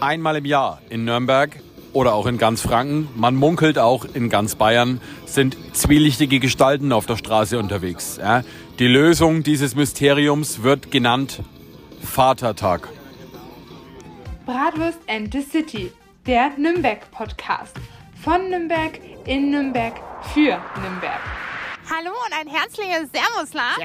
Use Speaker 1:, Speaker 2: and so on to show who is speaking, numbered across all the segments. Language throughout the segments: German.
Speaker 1: Einmal im Jahr in Nürnberg oder auch in ganz Franken, man munkelt auch in ganz Bayern, sind zwielichtige Gestalten auf der Straße unterwegs. Ja. Die Lösung dieses Mysteriums wird genannt Vatertag.
Speaker 2: Bratwurst and the City, der Nürnberg-Podcast. Von Nürnberg, in Nürnberg, für Nürnberg.
Speaker 3: Hallo und ein herzliches Servus, la.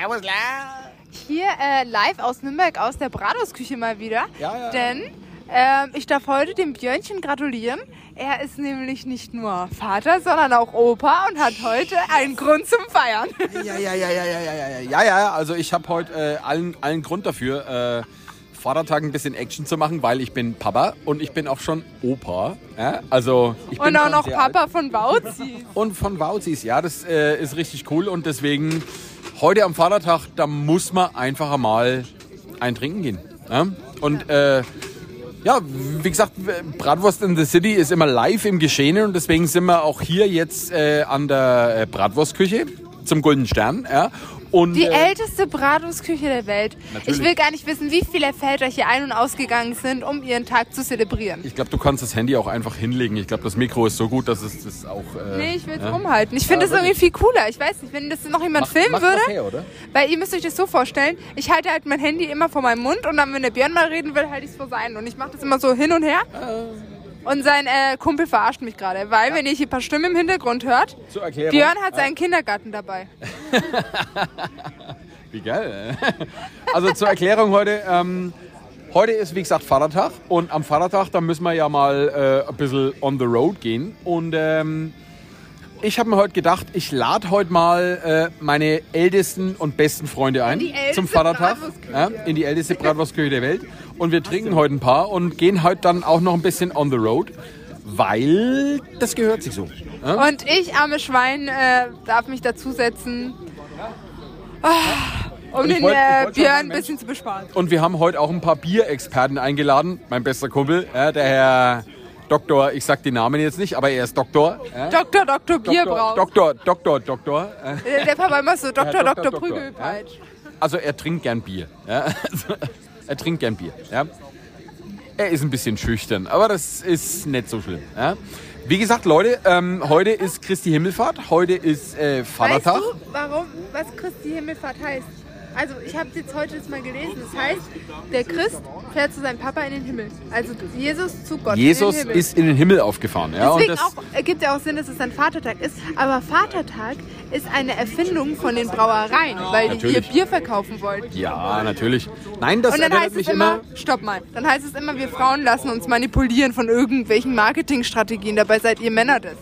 Speaker 3: Hier äh, live aus Nürnberg, aus der Bratwurstküche mal wieder.
Speaker 4: Ja, ja.
Speaker 3: Denn ähm, ich darf heute dem Björnchen gratulieren. Er ist nämlich nicht nur Vater, sondern auch Opa und hat heute einen Grund zum Feiern.
Speaker 1: Ja, ja, ja, ja, ja, ja, ja, ja, ja. Also ich habe heute äh, allen, allen Grund dafür, äh, Vatertag ein bisschen Action zu machen, weil ich bin Papa und ich bin auch schon Opa. Ja? Also ich bin
Speaker 3: Und auch noch Papa
Speaker 1: alt.
Speaker 3: von Bauzi.
Speaker 1: Und von Wauzis, ja, das äh, ist richtig cool und deswegen heute am Vatertag, da muss man einfach mal ein Trinken gehen. Ja? Und äh, ja, wie gesagt, Bratwurst in the City ist immer live im Geschehen und deswegen sind wir auch hier jetzt äh, an der äh, Bratwurstküche zum Golden Stern. Ja? Und,
Speaker 3: Die
Speaker 1: äh,
Speaker 3: älteste Bratwurstküche der Welt.
Speaker 1: Natürlich.
Speaker 3: Ich will gar nicht wissen, wie viele Väter hier ein- und ausgegangen sind, um ihren Tag zu zelebrieren.
Speaker 1: ich glaube, du kannst das Handy auch einfach hinlegen. Ich glaube, das Mikro ist so gut, dass es das auch. Äh,
Speaker 3: Nee, ich will es
Speaker 1: ja.
Speaker 3: rumhalten. Ich finde
Speaker 1: Ja,
Speaker 3: das irgendwie viel cooler. Ich weiß nicht, wenn das noch jemand
Speaker 1: Mach-
Speaker 3: filmen
Speaker 1: mach
Speaker 3: würde.
Speaker 1: her, oder?
Speaker 3: Weil ihr müsst euch das so vorstellen, ich halte halt mein Handy immer vor meinem Mund und dann, wenn der Björn mal reden will, halte ich es vor seinen. Und ich mache das immer so hin und her. Und sein äh, Kumpel verarscht mich gerade, weil wenn ihr hier ein paar Stimmen im Hintergrund hört,
Speaker 1: Zur Erklärung.
Speaker 3: Björn hat seinen Kindergarten dabei.
Speaker 1: Wie geil. ey. Also zur Erklärung heute. Ähm, heute ist wie gesagt Vatertag und am Vatertag, da müssen wir ja mal äh, ein bisschen on the road gehen. Und ähm, ich habe mir heute gedacht, ich lade heute mal äh, meine ältesten und besten Freunde ein zum Vatertag. Ja, in die älteste Bratwurstküche der Welt. Und wir trinken heute ein paar und gehen heute dann auch noch ein bisschen on the road, weil das gehört sich so. Ja?
Speaker 3: Und ich, arme Schwein, äh, darf mich dazusetzen, ah, um den
Speaker 1: wollt-
Speaker 3: äh,
Speaker 1: sagen,
Speaker 3: ein
Speaker 1: Mensch.
Speaker 3: bisschen zu besparen.
Speaker 1: Und wir haben heute auch ein paar Bierexperten eingeladen. Mein bester Kumpel, ja, der Herr Doktor, ich sag den Namen jetzt nicht, aber er ist Doktor. Ja?
Speaker 3: Doktor, Doktor, Bierbrauch.
Speaker 1: Doktor, Doktor, Doktor. äh,
Speaker 3: Der, der Papa immer so, Doktor,
Speaker 1: Doktor,
Speaker 3: Doktor,
Speaker 1: Doktor,
Speaker 3: Prügelpeitsch.
Speaker 1: Also er trinkt gern Bier. Ja? Er trinkt gern Bier. Ja? Er ist ein bisschen schüchtern, aber das ist nicht so schlimm. Ja? Wie gesagt, Leute, ähm, heute ist Christi Himmelfahrt, heute ist äh,
Speaker 3: Weißt
Speaker 1: Vatertag.
Speaker 3: du, warum, was Christi Himmelfahrt heißt? Also, ich habe es jetzt heute jetzt mal gelesen. Das heißt, der Christ fährt zu seinem Papa in den Himmel. Also Jesus zu Gott
Speaker 1: Jesus
Speaker 3: in
Speaker 1: ist in den Himmel aufgefahren. Ja? Und
Speaker 3: Deswegen
Speaker 1: das,
Speaker 3: auch, ergibt ja auch Sinn, dass es ein Vatertag ist. Aber Vatertag ist eine Erfindung von den Brauereien, weil die ihr
Speaker 1: Natürlich.
Speaker 3: Bier verkaufen wollten.
Speaker 1: ja, natürlich. Nein, das
Speaker 3: Und dann heißt es immer,
Speaker 1: immer
Speaker 3: stopp mal, dann heißt es immer, wir Frauen lassen uns manipulieren von irgendwelchen Marketingstrategien. Dabei seid ihr Männer das.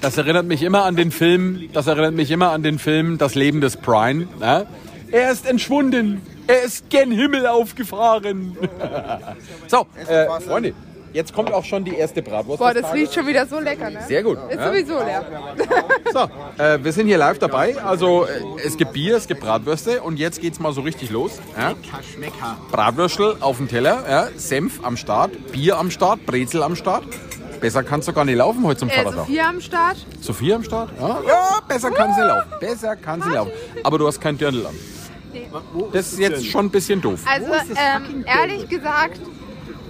Speaker 1: Das erinnert mich immer an den Film, das erinnert mich immer an den Film Das Leben des Brian. Ja? Er ist entschwunden. Er ist gen Himmel aufgefahren. so, äh, Freunde, jetzt kommt auch schon die erste Bratwurst.
Speaker 3: Boah, das riecht schon wieder so lecker, ne?
Speaker 1: Sehr gut.
Speaker 3: Ist
Speaker 1: ja.
Speaker 3: sowieso leer.
Speaker 1: So, äh, wir sind hier live dabei. Also äh, es gibt Bier, es gibt Bratwürste und jetzt geht's mal so richtig los. Ja?
Speaker 4: Schmecker.
Speaker 1: Bratwürstel auf dem Teller, ja? Senf am Start, Bier am Start, Brezel am Start. Besser kannst du gar nicht laufen heute zum
Speaker 3: Äh,
Speaker 1: Vatertag.
Speaker 3: Sophia am Start.
Speaker 1: Sophie am Start? Ja, ja besser kann sie laufen. Besser kann sie laufen. Aber du hast kein Dirndl an. Das ist jetzt schon ein bisschen doof.
Speaker 3: Also, ähm, ehrlich gesagt,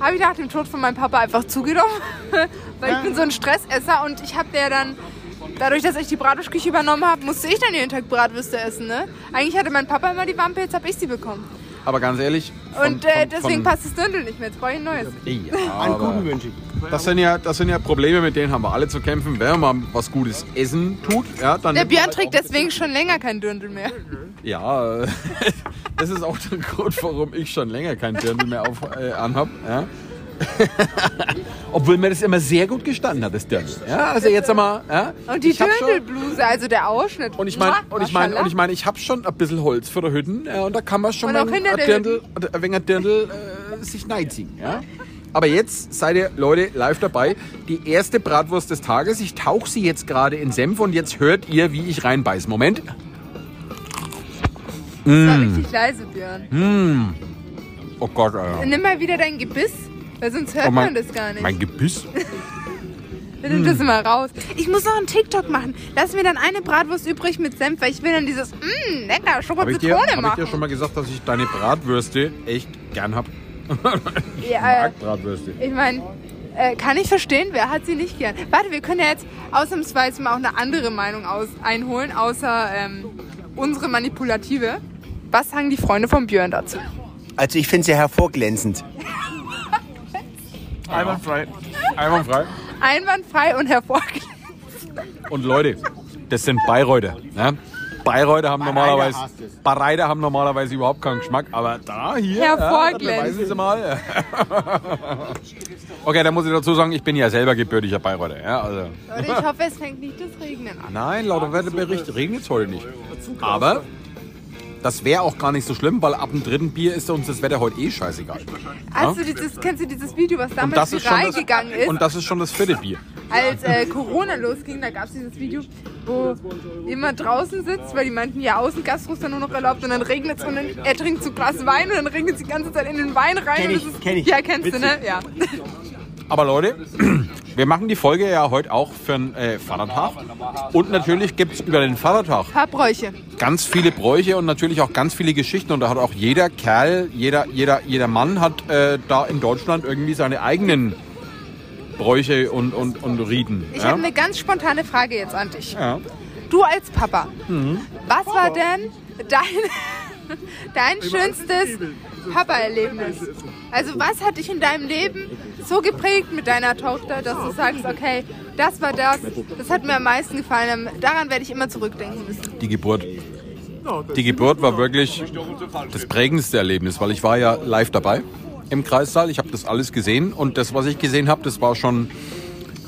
Speaker 3: habe ich nach dem Tod von meinem Papa einfach zugenommen. Weil ich bin so ein Stressesser und ich habe der dann, dadurch, dass ich die Bratwurstküche übernommen habe, musste ich dann jeden Tag Bratwürste essen, ne? Eigentlich hatte mein Papa immer die Wampe, jetzt habe ich sie bekommen.
Speaker 1: Aber ganz ehrlich. von-
Speaker 3: Und äh,
Speaker 1: von-
Speaker 3: deswegen
Speaker 1: von-
Speaker 3: passt das Dirndl nicht mehr. Jetzt brauche ich ein neues.
Speaker 1: Ja,
Speaker 4: Einen guten wünsche ich.
Speaker 1: das, sind ja, das sind ja Probleme, mit denen haben wir alle zu kämpfen. Wenn man mal was Gutes essen tut, ja, dann.
Speaker 3: Der Björn
Speaker 1: halt
Speaker 3: trägt deswegen schon länger kein Dirndl mehr.
Speaker 1: Ja, äh, das ist auch der Grund, warum ich schon länger kein Dirndl mehr auf, äh, anhab. Ja. Obwohl mir das immer sehr gut gestanden hat, das Dirndl. Ja, also jetzt einmal. Ja,
Speaker 3: Und die Dirndlbluse, also der Ausschnitt.
Speaker 1: Und ich meine, und ich meine, und ich meine, ich habe schon ein bisschen Holz für die Hütten äh, und da kann man schon mal ein Dirndl, ein wenig Dirndl äh, sich neiziehen. Ja? Aber jetzt seid ihr, Leute, live dabei. Die erste Bratwurst des Tages. Ich tauche sie jetzt gerade in Senf und jetzt hört ihr, wie ich reinbeiß. Moment.
Speaker 3: Das war richtig leise, Björn.
Speaker 1: Oh Gott, Alter.
Speaker 3: Nimm mal wieder dein Gebiss, weil sonst hört
Speaker 1: Oh,
Speaker 3: man das gar nicht.
Speaker 1: Mein Gebiss?
Speaker 3: Nimm das mal raus. Ich muss noch einen TikTok machen. Lass mir dann eine Bratwurst übrig mit Senf, weil ich will dann dieses, mmm, lecker, Schoko
Speaker 1: Habe ich, dir-
Speaker 3: Zitrone
Speaker 1: hab ich
Speaker 3: machen.
Speaker 1: dir schon mal gesagt, dass ich deine Bratwürste echt gern hab?
Speaker 3: Ja, äh,
Speaker 1: Bratwürste.
Speaker 3: ich meine, äh, kann ich verstehen, wer hat sie nicht gern? Warte, wir können ja jetzt ausnahmsweise mal auch eine andere Meinung aus einholen, außer ähm, unsere manipulative. Was sagen die Freunde von Björn dazu?
Speaker 4: Also ich finde sie hervorglänzend.
Speaker 1: Einwandfrei. Einwandfrei.
Speaker 3: Einwandfrei und hervorgegangen.
Speaker 1: Und Leute, das sind Bayreuther. Ne? Bayreuther haben normalerweise. Bayreuther haben normalerweise überhaupt keinen Geschmack, aber da hier,
Speaker 3: Hervorglänzend.
Speaker 1: ja, Sie mal. okay, dann muss ich dazu sagen, ich bin ja selber gebürtiger Bayreuther. Ja, also.
Speaker 3: Leute, ich hoffe, es fängt nicht das Regnen an.
Speaker 1: Nein, laut dem Wetterbericht regnet es heute nicht. Aber das wäre auch gar nicht so schlimm, weil ab dem dritten Bier ist uns das Wetter heute eh scheißegal.
Speaker 3: Also dieses, kennst du dieses Video, was damals
Speaker 1: das, ist schon
Speaker 3: viral
Speaker 1: das,
Speaker 3: gegangen ist?
Speaker 1: und das ist schon das vierte Bier.
Speaker 3: als äh, Corona losging, da gab es dieses Video, wo jemand draußen sitzt, weil die meinten, ja, Außengastro ist dann nur noch erlaubt und dann regnet es und dann, er trinkt so ein Glas Wein und dann regnet es die ganze Zeit in den Wein rein.
Speaker 4: Kenn
Speaker 3: und
Speaker 4: ich,
Speaker 3: das ist,
Speaker 4: kenn ich.
Speaker 3: Ja, kennst du, ne?
Speaker 4: Witzig.
Speaker 3: Ja.
Speaker 1: Aber Leute, wir machen die Folge ja heute auch für den äh, Vatertag. Und natürlich gibt es über den Vatertag
Speaker 3: Paar Bräuche.
Speaker 1: ganz viele Bräuche und natürlich auch ganz viele Geschichten. Und da hat auch jeder Kerl, jeder, jeder, jeder Mann hat äh, da in Deutschland irgendwie seine eigenen Bräuche und, und, und Riten.
Speaker 3: Ich
Speaker 1: ja?
Speaker 3: habe eine ganz spontane Frage jetzt an dich.
Speaker 1: ja.
Speaker 3: Du als Papa,
Speaker 1: Mhm.
Speaker 3: was war denn dein, dein schönstes Papa-Erlebnis? Also was hat dich in deinem Leben so geprägt mit deiner Tochter, dass du sagst, okay, das war das, das hat mir am meisten gefallen, daran werde ich immer zurückdenken müssen.
Speaker 1: Die Geburt. Die Geburt war wirklich das prägendste Erlebnis, weil ich war ja live dabei im Kreissaal. Ich habe das alles gesehen und das, was ich gesehen habe, das war schon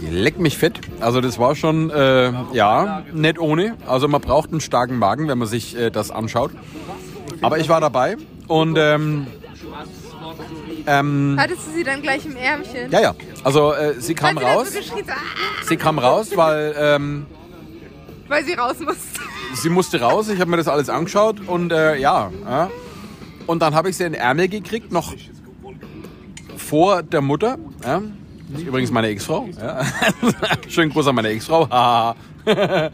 Speaker 1: leck mich fett. Also das war schon, äh, ja, nicht ohne. Also man braucht einen starken Magen, wenn man sich äh, das anschaut. Aber ich war dabei und ähm, ähm,
Speaker 3: Hattest du sie dann gleich im Ärmchen?
Speaker 1: ja, ja. Also äh, sie kam
Speaker 3: sie
Speaker 1: raus.
Speaker 3: so geschrien, so, ah,
Speaker 1: Sie kam raus, weil ähm,
Speaker 3: weil sie raus musste.
Speaker 1: sie musste raus, ich habe mir das alles angeschaut und äh, ja, ja. Und dann habe ich sie in den Ärmel gekriegt, noch vor der Mutter. Ja. Das ist übrigens meine Ex-Frau. Ja. Schönen Gruß an meine Ex-Frau.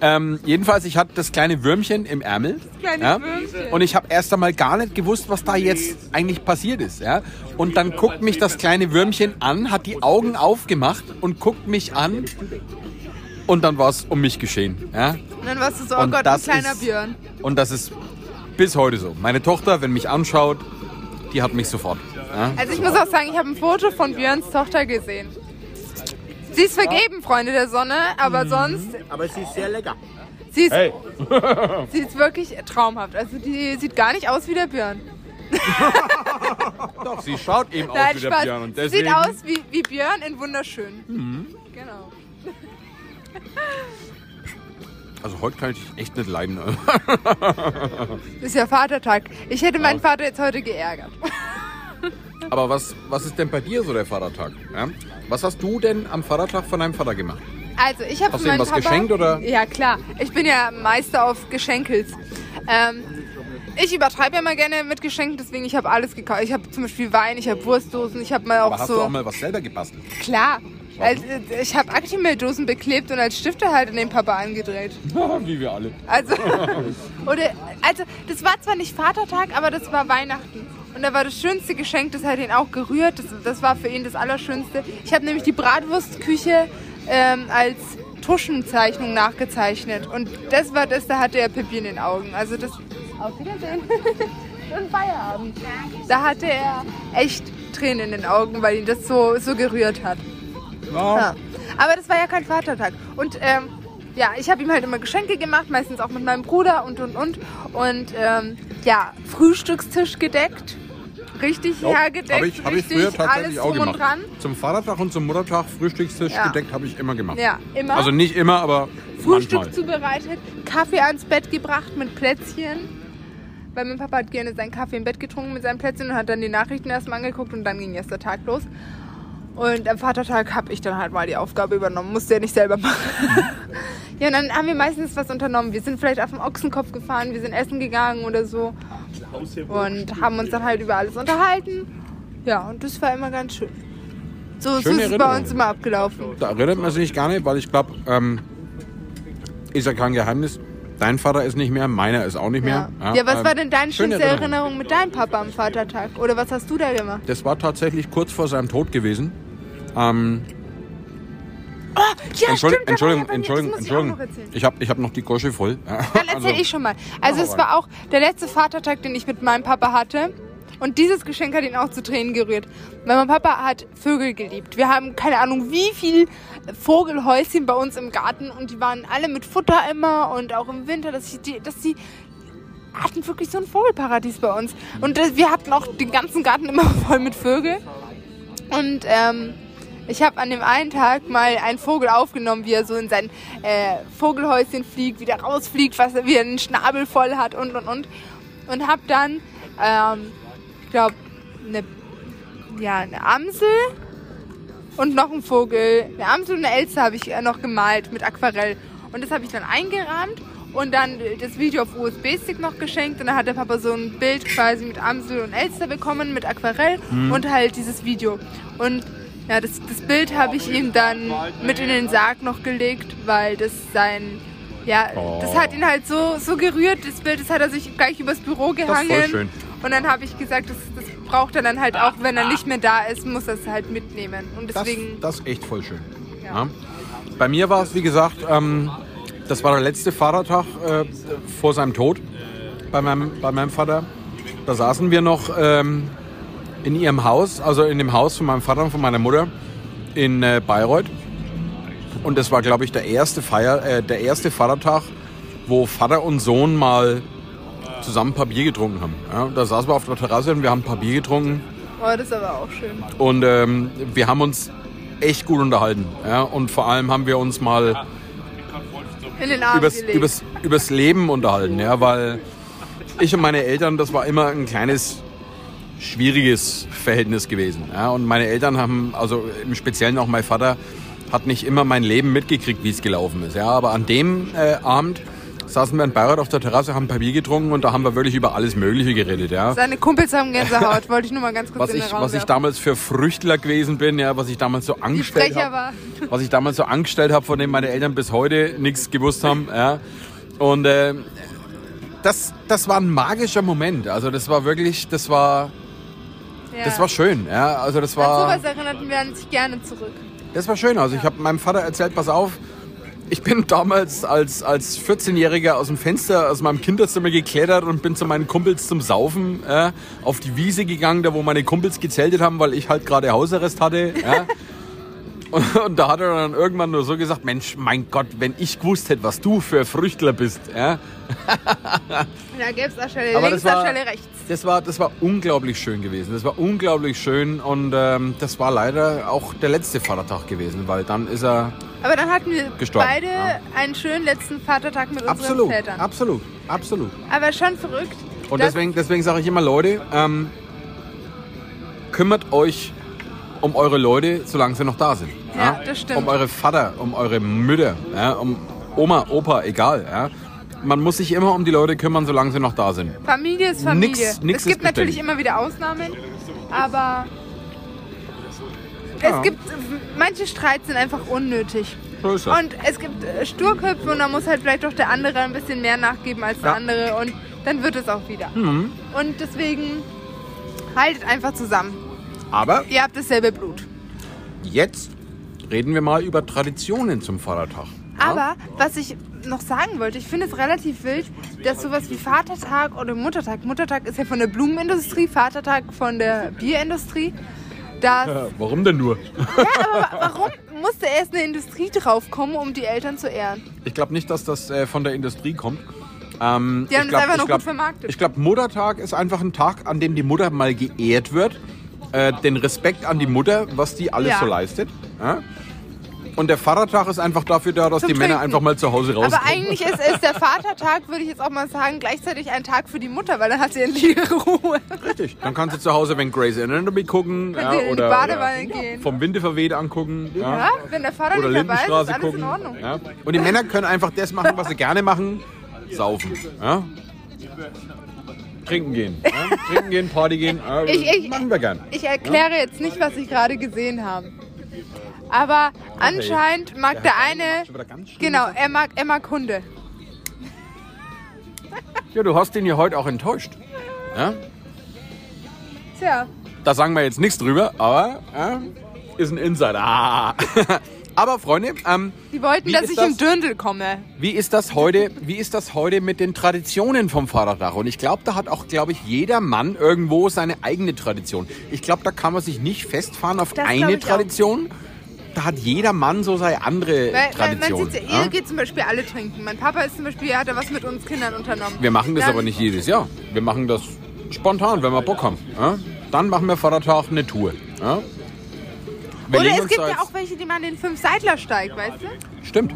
Speaker 1: Ähm, jedenfalls, ich hatte das kleine Würmchen im Ärmel.
Speaker 3: kleine
Speaker 1: ja.
Speaker 3: Würmchen.
Speaker 1: Und ich habe erst einmal gar nicht gewusst, was da jetzt eigentlich passiert ist. Ja. Und dann guckt mich das kleine Würmchen an, hat die Augen aufgemacht und guckt mich an. Und dann war es um mich geschehen. Ja.
Speaker 3: Und dann warst du so, oh
Speaker 1: Und
Speaker 3: Gott, ein
Speaker 1: das
Speaker 3: kleiner
Speaker 1: ist-
Speaker 3: Björn.
Speaker 1: Und das ist bis heute so. Meine Tochter, wenn mich anschaut, die hat mich sofort. Ja?
Speaker 3: Also ich muss auch sagen, ich habe ein Foto von Björns Tochter gesehen. Sie ist vergeben, Freunde der Sonne, aber
Speaker 1: Mhm.
Speaker 3: sonst,
Speaker 4: Aber sie ist sehr lecker.
Speaker 3: sie ist, sie ist wirklich traumhaft. Also die sieht gar nicht aus wie der Björn.
Speaker 1: Doch, sie schaut eben aus wie der. Björn. Und
Speaker 3: Sie
Speaker 1: deswegen,
Speaker 3: sieht aus wie, wie Björn in wunderschön.
Speaker 1: Mhm.
Speaker 3: Genau.
Speaker 1: Also heute kann ich dich echt nicht leiden.
Speaker 3: Ist ja Vatertag. Ich hätte meinen Vater jetzt heute geärgert.
Speaker 1: Aber was, was ist denn bei dir so der Vatertag? Ja? Was hast du denn am Vatertag von deinem Vater gemacht?
Speaker 3: Also ich habe
Speaker 1: Hast du ihm was
Speaker 3: Papa,
Speaker 1: geschenkt, oder?
Speaker 3: Ja klar, ich bin ja Meister auf Geschenkels. Ähm, ich übertreibe ja mal gerne mit Geschenken, deswegen ich habe alles gekauft. Ich habe zum Beispiel Wein, ich habe Wurstdosen, ich habe mal auch
Speaker 1: Aber hast
Speaker 3: so
Speaker 1: du auch mal was selber gebastelt?
Speaker 3: klar. Also, ich habe Actimel-Dosen beklebt und als Stifte halt in den Papa angedreht.
Speaker 1: wie wir alle.
Speaker 3: Also, oder, also, das war zwar nicht Vatertag, aber das war Weihnachten. Und da war das schönste Geschenk, das hat ihn auch gerührt. Das, das war für ihn das Allerschönste. Ich habe nämlich die Bratwurstküche ähm, als Tuschenzeichnung nachgezeichnet. Und das war das, da hatte er Pippi in den Augen. Also das. Auf Wiedersehen. Und Feierabend. Da hatte er echt Tränen in den Augen, weil ihn das so, so gerührt hat. Ja. Aber das war ja kein Vatertag. Und ähm, ja, ich habe ihm halt immer Geschenke gemacht, meistens auch mit meinem Bruder und und und. Und ähm, ja, Frühstückstisch gedeckt. Richtig hergedeckt.
Speaker 1: Habe ich, hab ich früher tatsächlich
Speaker 3: alles
Speaker 1: auch gemacht. Zum Vatertag und zum Muttertag Frühstückstisch
Speaker 3: Ja.
Speaker 1: gedeckt habe ich immer gemacht.
Speaker 3: Ja, immer.
Speaker 1: Also nicht immer, aber
Speaker 3: Frühstück
Speaker 1: manchmal.
Speaker 3: zubereitet, Kaffee ans Bett gebracht mit Plätzchen. Weil mein Papa hat gerne seinen Kaffee im Bett getrunken mit seinen Plätzchen und hat dann die Nachrichten erstmal angeguckt und dann ging erst der Tag los. Und am Vatertag habe ich dann halt mal die Aufgabe übernommen, musste ja nicht selber machen. ja, und dann haben wir meistens was unternommen. Wir sind vielleicht auf den Ochsenkopf gefahren, wir sind essen gegangen oder so. Und haben uns dann halt über alles unterhalten. Ja, und das war immer ganz schön. So, so ist es bei uns immer abgelaufen.
Speaker 1: Da erinnert man sich gar nicht, weil ich glaube, ähm, ist ja kein Geheimnis. Dein Vater ist nicht mehr, meiner ist auch nicht
Speaker 3: Ja.
Speaker 1: mehr.
Speaker 3: Ja, was
Speaker 1: ähm,
Speaker 3: war denn deine schönste Erinnerung mit deinem Papa am Vatertag? Oder was hast du da gemacht?
Speaker 1: Das war tatsächlich kurz vor seinem Tod gewesen. Ähm,
Speaker 3: Ja,
Speaker 1: Entschuldigung,
Speaker 3: stimmt,
Speaker 1: Entschuldigung, Entschuldigung,
Speaker 3: ich
Speaker 1: Entschuldigung.
Speaker 3: erzählen.
Speaker 1: Ich habe ich hab noch die Gosche voll. Ja.
Speaker 3: Dann erzähl ich schon mal. Also es
Speaker 1: mal.
Speaker 3: war auch der letzte Vatertag, den ich mit meinem Papa hatte. Und dieses Geschenk hat ihn auch zu Tränen gerührt. Weil mein Papa hat Vögel geliebt. Wir haben keine Ahnung wie viel Vogelhäuschen bei uns im Garten und die waren alle mit Futter immer und auch im Winter, dass sie, die, dass sie hatten wirklich so ein Vogelparadies bei uns. Und das, wir hatten auch den ganzen Garten immer voll mit Vögeln. Und ähm, ich habe an dem einen Tag mal einen Vogel aufgenommen, wie er so in sein äh, Vogelhäuschen fliegt, wieder rausfliegt, was er wie er einen Schnabel voll hat und und und. Und habe dann, ähm, ich glaube, eine, ja, eine Amsel und noch einen Vogel. Eine Amsel und eine Elster habe ich äh, noch gemalt mit Aquarell. Und das habe ich dann eingerahmt und dann das Video auf USB-Stick noch geschenkt. Und dann hat der Papa so ein Bild quasi mit Amsel und Elster bekommen, mit Aquarell und halt dieses Video. Und ja, das, das Bild habe ich ihm dann mit in den Sarg noch gelegt, weil das sein. Ja, das hat ihn halt so, so gerührt, das Bild, das hat er sich gleich übers Büro gehangen.
Speaker 1: voll schön.
Speaker 3: Und dann habe ich gesagt, das, das braucht er dann halt auch, wenn er nicht mehr da ist, muss er es halt mitnehmen. Und
Speaker 1: Das,
Speaker 3: deswegen.
Speaker 1: das ist echt voll schön.
Speaker 3: Ja.
Speaker 1: Ja. Bei mir war es, wie gesagt, ähm, das war der letzte Vatertag äh, vor seinem Tod bei meinem, bei meinem Vater. Da saßen wir noch ähm, in ihrem Haus, also in dem Haus von meinem Vater und von meiner Mutter in äh, Bayreuth. Und das war, glaube ich, der erste, Feier, äh, der erste Vatertag, wo Vater und Sohn mal zusammen ein paar Bier getrunken haben. Ja, da saßen wir auf der Terrasse und wir haben ein paar Bier getrunken.
Speaker 3: Oh, das ist aber auch schön.
Speaker 1: Und ähm, wir haben uns echt gut unterhalten. Ja? Und vor allem haben wir uns mal übers, übers, übers Leben unterhalten. Ja? Weil ich und meine Eltern, das war immer ein kleines, schwieriges Verhältnis gewesen. Ja? Und meine Eltern haben, also im Speziellen auch mein Vater, hat nicht immer mein Leben mitgekriegt, wie es gelaufen ist. Ja? Aber an dem äh, Abend saßen wir in Bayreuth auf der Terrasse, haben ein paar Bier getrunken und da haben wir wirklich über alles Mögliche geredet. Ja?
Speaker 3: Seine Kumpels haben Gänsehaut, wollte ich nur mal ganz kurz
Speaker 1: was ich, was ich damals für Früchtler gewesen bin, ja, was ich damals so angestellt habe, was ich damals so angestellt habe, von dem meine Eltern bis heute nichts gewusst haben, ja. Und äh, das, das war ein magischer Moment. Also das war wirklich, das war,
Speaker 3: Ja.
Speaker 1: das war schön, ja. Also das
Speaker 3: An
Speaker 1: war,
Speaker 3: sowas erinnerten wir uns gerne zurück.
Speaker 1: das war schön. Also ich habe meinem Vater erzählt, pass auf. Ich bin damals als, als 14-Jähriger aus dem Fenster aus meinem Kinderzimmer geklettert und bin zu meinen Kumpels zum Saufen äh, auf die Wiese gegangen, da wo meine Kumpels gezeltet haben, weil ich halt gerade Hausarrest hatte. Ja. Und, und da hat er dann irgendwann nur so gesagt, Mensch, mein Gott, wenn ich gewusst hätte, was du für Früchtler bist. Ja.
Speaker 3: Da gäbe es eine Stelle
Speaker 1: Aber
Speaker 3: links,
Speaker 1: war-
Speaker 3: Stelle rechts.
Speaker 1: Das war, das war unglaublich schön gewesen. Das war unglaublich schön und ähm, das war leider auch der letzte Vatertag gewesen, weil dann ist er
Speaker 3: Aber dann hatten wir
Speaker 1: Gestorben,
Speaker 3: beide
Speaker 1: ja.
Speaker 3: einen schönen letzten Vatertag mit unseren
Speaker 1: absolut,
Speaker 3: Vätern.
Speaker 1: absolut, absolut.
Speaker 3: Aber schon verrückt.
Speaker 1: Und deswegen, deswegen sage ich immer, Leute, ähm, kümmert euch um eure Leute, solange sie noch da sind.
Speaker 3: Ja, das stimmt.
Speaker 1: Um eure Vater, um eure Mütter, ja, um Oma, Opa, egal. Ja. Man muss sich immer um die Leute kümmern, solange sie noch da sind.
Speaker 3: Familie ist Familie.
Speaker 1: Nix- nix
Speaker 3: es gibt natürlich immer wieder Ausnahmen, aber
Speaker 1: Ja.
Speaker 3: es gibt manche Streits sind einfach unnötig.
Speaker 1: So ist das.
Speaker 3: Und es gibt äh, Sturköpfe und da muss halt vielleicht doch der andere ein bisschen mehr nachgeben als der
Speaker 1: Ja. Mhm.
Speaker 3: andere und dann wird es auch wieder. Und deswegen haltet einfach zusammen.
Speaker 1: Aber
Speaker 3: Ihr habt dasselbe Blut.
Speaker 1: jetzt reden wir mal über Traditionen zum Vatertag. Ja?
Speaker 3: Aber was ich noch sagen wollte, ich finde es relativ wild, dass sowas wie Vatertag oder Muttertag, Muttertag ist ja von der Blumenindustrie, Vatertag von der Bierindustrie, dass
Speaker 1: Ja, warum denn nur?
Speaker 3: Warum musste erst eine Industrie draufkommen, um die Eltern zu ehren?
Speaker 1: Ich glaube nicht, dass das äh, von der Industrie kommt. Ähm,
Speaker 3: Die haben
Speaker 1: ich
Speaker 3: das einfach
Speaker 1: ich
Speaker 3: nur gut vermarktet.
Speaker 1: Ich glaube, Muttertag ist einfach ein Tag, an dem die Mutter mal geehrt wird. Äh, den Respekt an die Mutter, was die alles
Speaker 3: Ja.
Speaker 1: so leistet. Ja? Und der Vatertag ist einfach dafür da, dass
Speaker 3: Zum
Speaker 1: die Männer
Speaker 3: Trinken.
Speaker 1: einfach mal zu Hause rauskommen.
Speaker 3: Aber eigentlich ist, ist der Vatertag, würde ich jetzt auch mal sagen, gleichzeitig ein Tag für die Mutter, weil dann hat sie endlich Ruhe.
Speaker 1: Richtig. Dann kannst du zu Hause, wenn Grey's Anatomy gucken ja,
Speaker 3: in die
Speaker 1: oder,
Speaker 3: Badewanne
Speaker 1: oder
Speaker 3: gehen.
Speaker 1: vom Winde verweht angucken. Ja.
Speaker 3: Ja, wenn der Vater
Speaker 1: Oder
Speaker 3: nicht dabei ist, ist alles
Speaker 1: gucken.
Speaker 3: in Ordnung.
Speaker 1: Ja. Und die Männer können einfach das machen, was sie gerne machen. Saufen. Ja. Trinken gehen. Ja. Trinken gehen, Party gehen. Ja.
Speaker 3: Ich- ich-
Speaker 1: machen wir gern.
Speaker 3: Ich erkläre jetzt nicht, was ich gerade gesehen habe. Aber anscheinend mag der
Speaker 1: Der
Speaker 3: eine, genau, er mag, er mag Hunde.
Speaker 1: Ja, du hast ihn ja heute auch enttäuscht. Ja?
Speaker 3: Tja,
Speaker 1: Da sagen wir jetzt nichts drüber, aber ja, ist ein Insider. Ah. aber Freunde, ähm,
Speaker 3: die wollten, dass ich
Speaker 1: das?
Speaker 3: im Dürndl komme.
Speaker 1: wie ist das heute? Wie ist das heute mit den Traditionen vom Vatertag? Und ich glaube, da hat auch, glaube ich, jeder Mann irgendwo seine eigene Tradition. Ich glaube, da kann man sich nicht festfahren auf
Speaker 3: Das
Speaker 1: eine
Speaker 3: auch.
Speaker 1: Tradition. Da hat jeder Mann so seine andere
Speaker 3: Weil,
Speaker 1: Tradition.
Speaker 3: man sieht ja, ihr geht zum Beispiel alle trinken. Mein Papa ist zum Beispiel, hat da was mit uns Kindern unternommen.
Speaker 1: Wir machen das
Speaker 3: Dann-
Speaker 1: aber nicht jedes Jahr. Wir machen das spontan, wenn wir Bock haben. Ja? Dann machen wir Vatertag eine Tour. Ja? Wir
Speaker 3: Oder es gibt ja auch welche, die man den Fünf-Seidler-Steig, weißt du?
Speaker 1: Stimmt.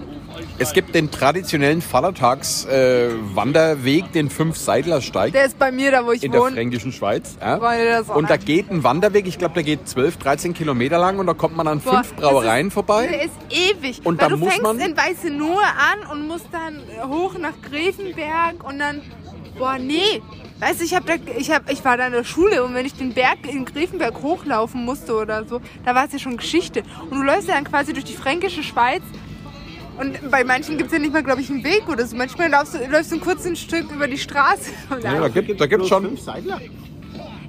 Speaker 1: Es gibt den traditionellen Vatertags-Wanderweg, den Fünf-Seidler-Steig
Speaker 3: Der ist bei mir da, wo ich
Speaker 1: in der
Speaker 3: wohne.
Speaker 1: fränkischen Schweiz. Ja?
Speaker 3: Der.
Speaker 1: Und da geht ein Wanderweg, ich glaube, der geht 12, 13 Kilometer lang und da kommt man an
Speaker 3: Boah,
Speaker 1: fünf Brauereien
Speaker 3: ist,
Speaker 1: vorbei.
Speaker 3: Der ist ewig.
Speaker 1: Und
Speaker 3: Weil
Speaker 1: dann
Speaker 3: du
Speaker 1: muss
Speaker 3: fängst
Speaker 1: man-
Speaker 3: in Weiße Nuhe an und musst dann hoch nach Grevenberg und dann, boah, nee. Weißt du, ich, hab da, ich, hab, ich war da in der Schule und wenn ich den Berg in Grevenberg hochlaufen musste oder so, da war es ja schon Geschichte. Und du läufst ja dann quasi durch die fränkische Schweiz und bei manchen gibt es ja nicht mal, glaube ich, einen Weg oder so. Manchmal läufst du, läufst du ein kurzes Stück über die Straße. Und
Speaker 1: Ja, da gibt da gibt's schon.
Speaker 4: Fünf Seidler?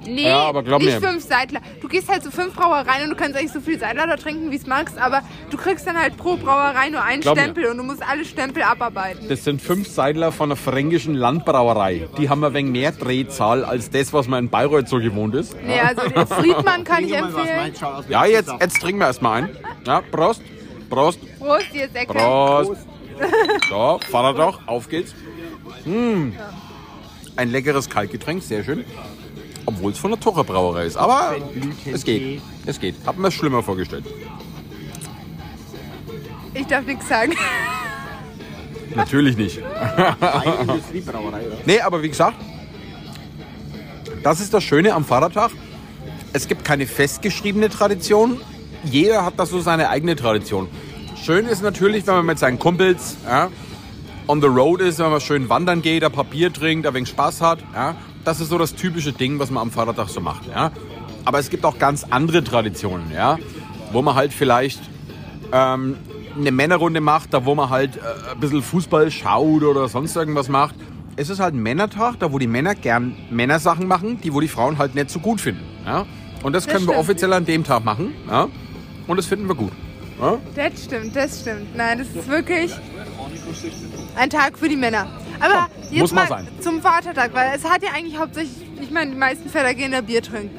Speaker 3: Nee,
Speaker 1: Ja, aber glaub
Speaker 3: nicht
Speaker 1: mir.
Speaker 3: fünf Seidler. Du gehst halt zu fünf Brauereien und du kannst eigentlich so viel Seidler da trinken, wie es magst, aber du kriegst dann halt pro Brauerei nur einen
Speaker 1: Glaub mir.
Speaker 3: Stempel und du musst alle Stempel abarbeiten.
Speaker 1: Das sind fünf Seidler von der fränkischen Landbrauerei. Die haben ein wenig mehr Drehzahl als das, was man in Bayreuth so gewohnt ist.
Speaker 3: Nee, also den Friedmann kann ich empfehlen.
Speaker 4: wie
Speaker 1: Ja, jetzt, jetzt trinken wir erstmal ein. Ja, Prost. Prost.
Speaker 3: Prost, ihr Säcke.
Speaker 1: Prost. So, Vatertag, auf geht's. Mm. Ein leckeres Kaltgetränk, sehr schön. Obwohl es von der Tocher Brauerei ist. Aber es geht. Es geht. Hab mir schlimmer vorgestellt.
Speaker 3: Ich darf nichts sagen.
Speaker 1: Natürlich nicht. Nee, aber wie gesagt, das ist das Schöne am Vatertag. Es gibt keine festgeschriebene Tradition. Jeder hat da so seine eigene Tradition. Schön ist natürlich, wenn man mit seinen Kumpels ja, on the road ist, wenn man schön wandern geht, ein paar Bier trinkt, ein wenig Spaß hat. Ja. Das ist so das typische Ding, was man am Vatertag so macht. Ja. Aber es gibt auch ganz andere Traditionen, ja, wo man halt vielleicht ähm, eine Männerrunde macht, da wo man halt äh, ein bisschen Fußball schaut oder sonst irgendwas macht. Es ist halt ein Männertag, da wo die Männer gern Männersachen machen, die wo die Frauen halt nicht so gut finden. Ja? Und das,
Speaker 3: Das
Speaker 1: können wir
Speaker 3: stimmt.
Speaker 1: offiziell an dem Tag machen. Ja? Und das finden wir gut. Ja?
Speaker 3: Das stimmt, das stimmt. Nein, das ist wirklich ein Tag für die Männer. Aber jetzt
Speaker 1: muss mal
Speaker 3: mal
Speaker 1: sein.
Speaker 3: zum Vatertag, weil es hat ja eigentlich hauptsächlich, ich meine, die meisten Väter gehen da Bier trinken.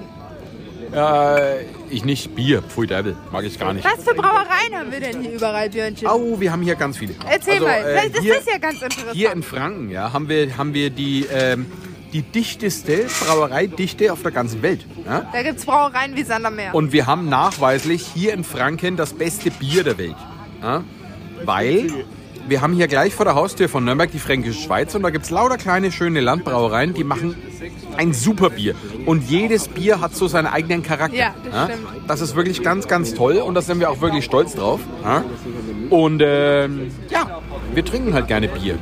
Speaker 1: Äh, ich nicht Bier, pfui Deibel, mag ich gar nicht.
Speaker 3: Was für Brauereien haben wir denn hier überall, Björnchen?
Speaker 1: Au, wir haben hier ganz viele.
Speaker 3: Erzähl
Speaker 1: Also,
Speaker 3: mal,
Speaker 1: äh,
Speaker 3: ist
Speaker 1: hier-
Speaker 3: das ja ganz interessant.
Speaker 1: Hier in Franken ja, haben, wir, haben wir die, ähm, die dichteste Brauereidichte auf der ganzen Welt. Ja?
Speaker 3: da gibt es Brauereien wie Sandermeer.
Speaker 1: Und wir haben nachweislich hier in Franken das beste Bier der Welt. Ja? Weil wir haben hier gleich vor der Haustür von Nürnberg die Fränkische Schweiz und da gibt es lauter kleine, schöne Landbrauereien, die machen ein super Bier. Und jedes Bier hat so seinen eigenen Charakter.
Speaker 3: Ja, das stimmt.
Speaker 1: Das ist wirklich ganz, ganz toll und da sind wir auch wirklich stolz drauf. Ja? Und ähm, ja, wir trinken halt gerne Bier.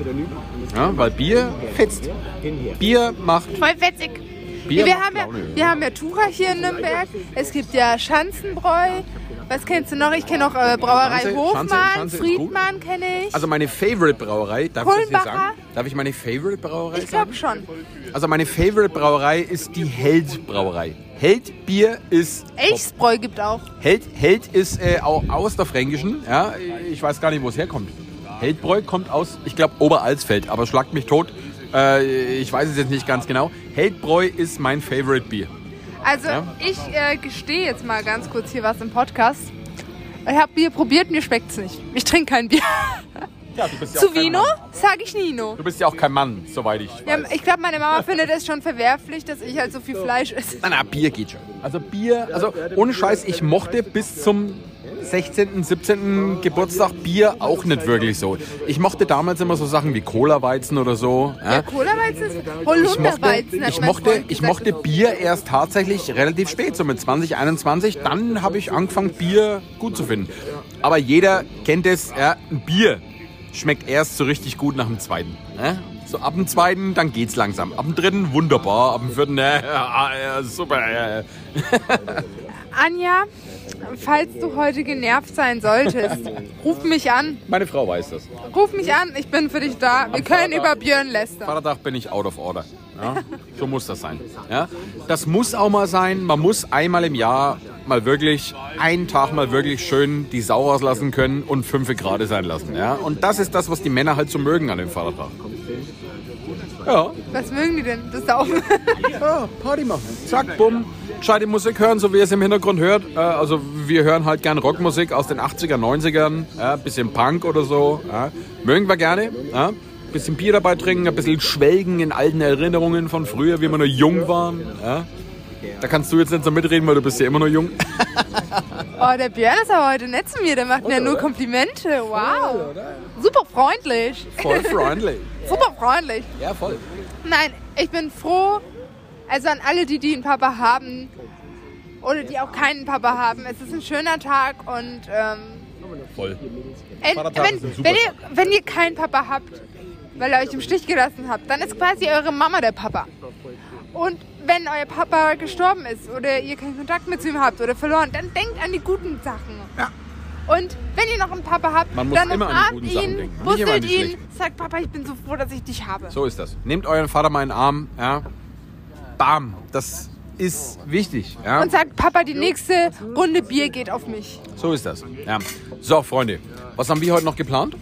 Speaker 1: Ja, weil Bier fetzt. Bier macht
Speaker 3: Voll fetzig.
Speaker 1: Bier
Speaker 3: wir, haben ja, wir haben ja Tucher hier in Nürnberg. Es gibt ja Schanzenbräu. Was kennst du noch? Ich kenne noch äh, Brauerei
Speaker 1: Schanze-
Speaker 3: Hofmann,
Speaker 1: Schanze- Schanze.
Speaker 3: Friedmann kenne ich.
Speaker 1: Also meine Favorite Brauerei, darf ich das
Speaker 3: Kulmbacher?
Speaker 1: sagen? Darf ich meine Favorite Brauerei
Speaker 3: ich
Speaker 1: sagen?
Speaker 3: glaube schon.
Speaker 1: Also meine Favorite Brauerei ist die Held Brauerei. Held Bier ist
Speaker 3: Elchsbräu gibt auch.
Speaker 1: Held, Held ist äh, au- aus der Fränkischen. Ja, ich weiß gar nicht, wo es herkommt. Heldbräu kommt aus, ich glaube, Oberalsfeld, aber schlagt mich tot. Äh, ich weiß es jetzt nicht ganz genau. Heldbräu ist mein Favorite Bier.
Speaker 3: Also
Speaker 1: Ja?
Speaker 3: ich äh, gestehe jetzt mal ganz kurz hier was im Podcast. Ich habe Bier probiert, mir schmeckt's nicht. Ich trinke kein Bier.
Speaker 1: Ja, du bist ja
Speaker 3: Zu Vino sage ich Nino.
Speaker 1: Du bist ja auch kein Mann, soweit ich
Speaker 3: Ja,
Speaker 1: weiß.
Speaker 3: ich glaube, meine Mama findet es schon verwerflich, dass ich halt so viel Fleisch esse.
Speaker 1: Na, na, Bier geht schon. Also Bier, also ohne Scheiß, ich mochte bis zum 16., 17. Geburtstag Bier auch nicht wirklich so. Ich mochte damals immer so Sachen wie Cola-Weizen oder so. Ja.
Speaker 3: Cola-Weizen ist
Speaker 1: Ich mochte,
Speaker 3: Holunderweizen.
Speaker 1: ich
Speaker 3: mein
Speaker 1: mochte, ich mochte Bier erst tatsächlich relativ spät, so mit 20, 21. Dann habe ich angefangen, Bier gut zu finden. Aber jeder kennt es, ja, ein Bier schmeckt erst so richtig gut nach dem zweiten. Ja? So ab dem zweiten, dann geht's langsam. Ab dem dritten, wunderbar. Ab dem vierten, äh, äh, super. Äh.
Speaker 3: Anja, falls du heute genervt sein solltest, ruf mich an.
Speaker 1: Meine Frau weiß das.
Speaker 3: Ruf mich an, ich bin für dich da. Wir können über Björn lästern.
Speaker 1: Vatertag bin ich out of order. Ja? So muss das sein. Ja? Das muss auch mal sein. Man muss einmal im Jahr mal wirklich, einen Tag mal wirklich schön die Sau rauslassen können und fünf Grad sein lassen. Ja? Und das ist das, was die Männer halt so mögen an dem Vatertag. Ja,
Speaker 3: Was mögen die denn? Das Saufen.
Speaker 1: ja Party machen. Zack, bumm. Gescheite Musik hören, so wie ihr es im Hintergrund hört. Äh, Also wir hören halt gern Rockmusik aus den 80er, 90ern. Ja, bisschen Punk oder so. Ja. Mögen wir gerne. Ja. Bisschen Bier dabei trinken, ein bisschen schwelgen in alten Erinnerungen von früher, wie wir noch jung waren. Ja. Da kannst du jetzt nicht so mitreden, weil du bist ja immer noch jung.
Speaker 3: Oh, der Björn ist aber heute nett zu mir. Der macht mir nur Komplimente. Wow. Super freundlich.
Speaker 1: Voll freundlich.
Speaker 3: Super freundlich.
Speaker 1: Ja, voll.
Speaker 3: Nein, ich bin froh, also an alle, die, die einen Papa haben oder die auch keinen Papa haben. Es ist ein schöner Tag und ähm,
Speaker 1: Voll. Vatertag
Speaker 3: wenn, wenn, ihr, wenn ihr keinen Papa habt, weil ihr euch im Stich gelassen habt, dann ist quasi eure Mama der Papa. Und wenn euer Papa gestorben ist oder ihr keinen Kontakt mehr zu ihm habt oder verloren, dann denkt an die guten Sachen. Und wenn ihr noch einen Papa habt, dann umarmt ihn,
Speaker 1: die
Speaker 3: ihn, sagt Papa, ich bin so froh, dass ich dich habe.
Speaker 1: So ist das. Nehmt euren Vater mal in den Arm. Ja. Bam. Das ist wichtig. Ja.
Speaker 3: Und sagt, Papa, die nächste Runde Bier geht auf mich.
Speaker 1: So ist das. Ja. So, Freunde, was haben wir heute noch geplant?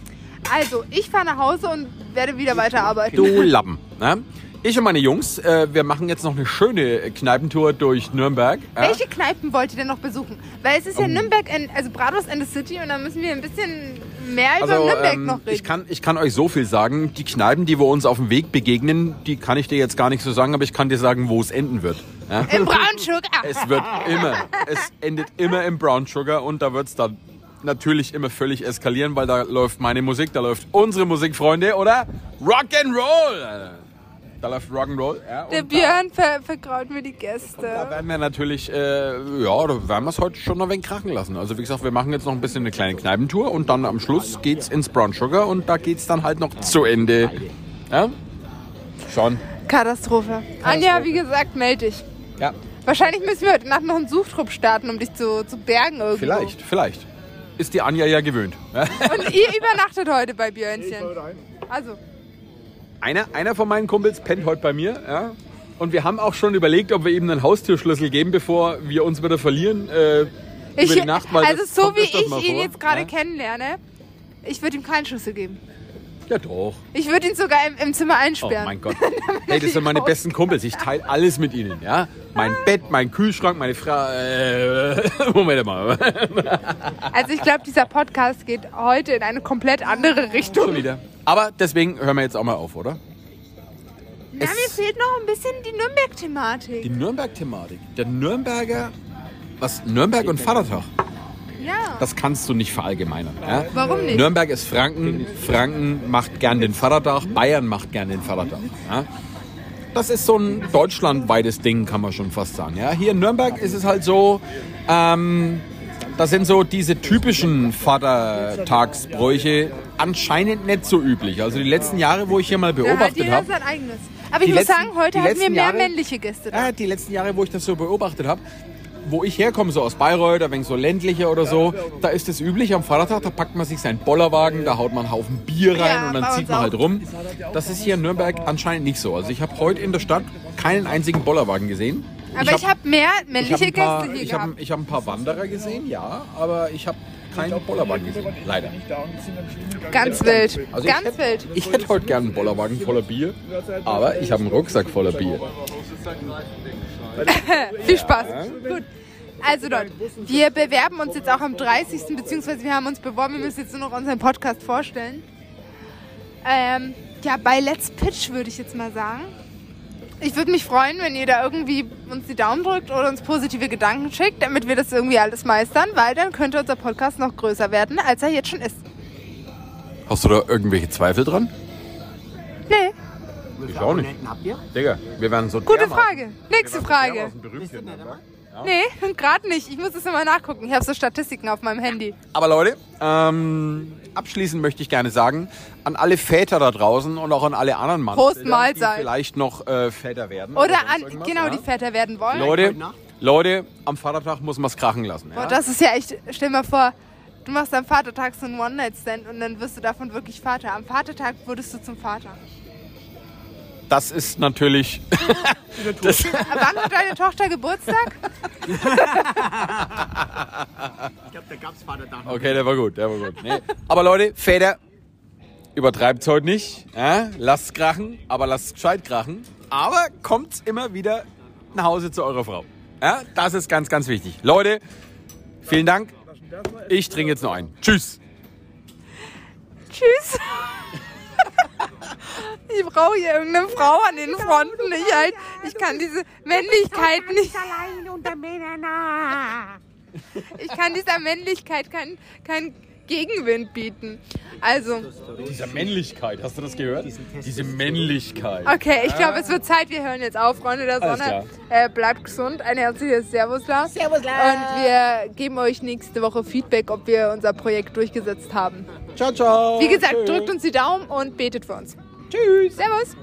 Speaker 3: Also, ich fahre nach Hause und werde wieder weiterarbeiten.
Speaker 1: Du Lappen. Ne? Ich und meine Jungs, äh, wir machen jetzt noch eine schöne Kneipentour durch Nürnberg. Ja?
Speaker 3: Welche Kneipen wollt ihr denn noch besuchen? Weil es ist ja Nürnberg, in, also Bratwurst in the City und da müssen wir ein bisschen mehr über
Speaker 1: Also,
Speaker 3: Nürnberg
Speaker 1: ähm,
Speaker 3: noch reden.
Speaker 1: ich, kann, ich kann euch so viel sagen. Die Kneipen, die wir uns auf dem Weg begegnen, die kann ich dir jetzt gar nicht so sagen, aber ich kann dir sagen, wo es enden wird. Ja?
Speaker 3: Im Brown Sugar.
Speaker 1: Es wird immer, es endet immer im Brown Sugar und da wird es dann natürlich immer völlig eskalieren, weil da läuft meine Musik, da läuft unsere Musik, Freunde, oder? Rock'n'Roll! Da läuft Rock'n'Roll. Ja,
Speaker 3: Der Björn ver vergraut mir die Gäste.
Speaker 1: Da werden wir natürlich, äh, ja, da werden wir es heute schon noch ein wenig krachen lassen. Also wie gesagt, wir machen jetzt noch ein bisschen eine kleine Kneipentour und dann am Schluss geht's ins Brown Sugar und da geht's dann halt noch zu Ende. Ja? Schon.
Speaker 3: Katastrophe. Anja, wie gesagt, melde dich.
Speaker 1: Ja.
Speaker 3: Wahrscheinlich müssen wir heute Nacht noch einen Suchtrupp starten, um dich zu, zu bergen irgendwo.
Speaker 1: Vielleicht, vielleicht. Ist die Anja ja gewöhnt.
Speaker 3: Und ihr übernachtet heute bei Björnchen. Also,
Speaker 1: Einer, einer von meinen Kumpels pennt heute bei mir. Ja? Und wir haben auch schon überlegt, ob wir ihm einen Haustürschlüssel geben, bevor wir uns wieder verlieren äh,
Speaker 3: ich,
Speaker 1: über die Nacht. Weil
Speaker 3: also so wie ich ihn
Speaker 1: vor.
Speaker 3: jetzt gerade
Speaker 1: ja?
Speaker 3: kennenlerne, ich würde ihm keinen Schlüssel geben.
Speaker 1: Ja doch.
Speaker 3: Ich würde ihn sogar im, im Zimmer
Speaker 1: Oh
Speaker 3: einsperren.
Speaker 1: mein Gott. Hey, das sind meine besten Kumpels. Ich teile alles mit ihnen. Ja? Mein Bett, mein Kühlschrank, meine Frau. Äh, Moment mal.
Speaker 3: Also ich glaube, dieser Podcast geht heute in eine komplett andere
Speaker 1: Schon
Speaker 3: Richtung.
Speaker 1: wieder. Aber deswegen hören wir jetzt auch mal auf, oder?
Speaker 3: Na, mir fehlt noch ein bisschen die Nürnberg-Thematik.
Speaker 1: Die Nürnberg-Thematik. Der Nürnberger. Was? Nürnberg und Vatertag.
Speaker 3: Ja.
Speaker 1: Das kannst du nicht verallgemeinern. Ja?
Speaker 3: Warum nicht?
Speaker 1: Nürnberg ist Franken. Franken macht gern den Vatertag. Bayern macht gern den Vatertag. Ja? Das ist so ein deutschlandweites Ding, kann man schon fast sagen. Ja? Hier in Nürnberg ist es halt so, ähm, das sind so diese typischen Vatertagsbräuche anscheinend nicht so üblich. Also die letzten Jahre, wo ich hier mal beobachtet
Speaker 3: jeder
Speaker 1: habe,
Speaker 3: sein eigenes. Aber ich muss
Speaker 1: letzten-
Speaker 3: sagen, heute hatten wir mehr
Speaker 1: Jahre-
Speaker 3: männliche Gäste da.
Speaker 1: ja, die letzten Jahre, wo ich das so beobachtet habe, wo ich herkomme, so aus Bayreuth, ein wenig so ländlicher oder so, da ist es üblich am Vatertag, da packt man sich seinen Bollerwagen, da haut man einen Haufen Bier rein
Speaker 3: Ja,
Speaker 1: und dann zieht man
Speaker 3: auch.
Speaker 1: halt rum. Das ist hier in Nürnberg anscheinend nicht so. Also ich habe heute in der Stadt keinen einzigen Bollerwagen gesehen.
Speaker 3: Aber ich habe mehr
Speaker 1: ich
Speaker 3: männliche
Speaker 1: hab ein paar,
Speaker 3: Gäste hier
Speaker 1: ich hab,
Speaker 3: gehabt.
Speaker 1: ich hab ein paar Wanderer gesehen, ja, aber ich habe keinen Bollerwagen gesehen, leider.
Speaker 3: Ganz wild.
Speaker 1: Also ich
Speaker 3: Ganz
Speaker 1: hätte-
Speaker 3: wild.
Speaker 1: Ich hätte heute gern einen Bollerwagen voller Bier, aber ich habe einen Rucksack voller Bier.
Speaker 3: Viel Spaß. Gut. Also Leute, wir bewerben uns jetzt auch am 30. beziehungsweise wir haben uns beworben, wir müssen jetzt nur noch unseren Podcast vorstellen. Ähm, ja, bei Let's Pitch würde ich jetzt mal sagen. Ich würde mich freuen, wenn ihr da irgendwie uns die Daumen drückt oder uns positive Gedanken schickt, damit wir das irgendwie alles meistern, weil dann könnte unser Podcast noch größer werden, als er jetzt schon ist.
Speaker 1: Hast du da irgendwelche Zweifel dran?
Speaker 3: Nee,
Speaker 1: Ich auch nicht.
Speaker 4: Habt ihr?
Speaker 1: Digga, wir werden so
Speaker 3: gute
Speaker 1: dermaßen-
Speaker 3: Frage. Nächste
Speaker 1: wir werden so
Speaker 3: Frage.
Speaker 1: dermaßen berühmt hier in Nürnberg. Ja?
Speaker 3: Nee, gerade nicht. Ich muss es immer nachgucken. Ich habe so Statistiken auf meinem Handy.
Speaker 1: Aber Leute, ähm, abschließend möchte ich gerne sagen, an alle Väter da draußen und auch an alle anderen Mann,
Speaker 3: Prost,
Speaker 1: die vielleicht noch äh, Väter werden.
Speaker 3: Oder an, genau,
Speaker 1: ja.
Speaker 3: die Väter werden wollen.
Speaker 1: Leute, Leute, am Vatertag muss man es krachen lassen.
Speaker 3: Boah,
Speaker 1: Ja?
Speaker 3: das ist ja echt, stell dir mal vor, du machst am Vatertag so einen One-Night-Stand und dann wirst du davon wirklich Vater. Am Vatertag wurdest du zum Vater.
Speaker 1: Das ist natürlich. das,
Speaker 3: wann hat deine Tochter Geburtstag?
Speaker 4: Ich glaube, da gab es Vatertag. noch.
Speaker 1: okay, der war gut, der war gut. Nee. Aber Leute, Väter, übertreibt's heute nicht. Ja? Lasst's krachen, aber lasst's gescheit krachen. Aber kommt immer wieder nach Hause zu eurer Frau. Ja? Das ist ganz, ganz wichtig. Leute, vielen Dank. Ich trinke jetzt noch einen. Tschüss.
Speaker 3: Tschüss. Ich brauche hier irgendeine Frau an den Fronten. Ich, halt, ich kann diese Männlichkeit nicht.
Speaker 5: allein unter Männern. ah.
Speaker 3: Ich kann dieser Männlichkeit keinen kein Gegenwind bieten. Also,
Speaker 1: Dieser Männlichkeit, hast du das gehört? Diese Männlichkeit.
Speaker 3: okay, ich glaube, es wird Zeit. Wir hören jetzt auf, Freunde der Sonne. Äh, bleibt gesund. Ein herzliches Servus, Lars.
Speaker 5: Servus, Lars.
Speaker 3: Und wir geben euch nächste Woche Feedback, ob wir unser Projekt durchgesetzt haben.
Speaker 1: Ciao, ciao.
Speaker 3: Wie gesagt,
Speaker 1: Tschö.
Speaker 3: drückt uns die Daumen und betet für uns. Tschüss. Servus.